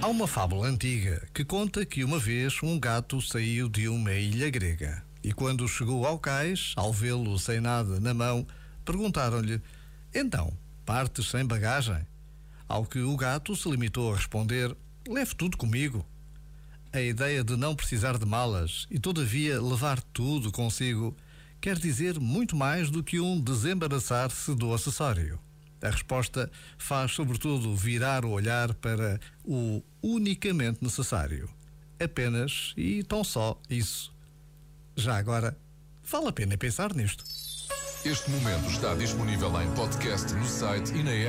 Há uma fábula antiga que conta que uma vez um gato saiu de uma ilha grega e, quando chegou ao cais, ao vê-lo sem nada na mão, perguntaram-lhe: Então, partes sem bagagem? Ao que o gato se limitou a responder: Leve tudo comigo. A ideia de não precisar de malas e, todavia, levar tudo consigo quer dizer muito mais do que um desembaraçar-se do acessório. A resposta faz, sobretudo, virar o olhar para o unicamente necessário. Apenas e tão só isso. Já agora, vale a pena pensar nisto. Este momento está disponível em podcast no site e na app.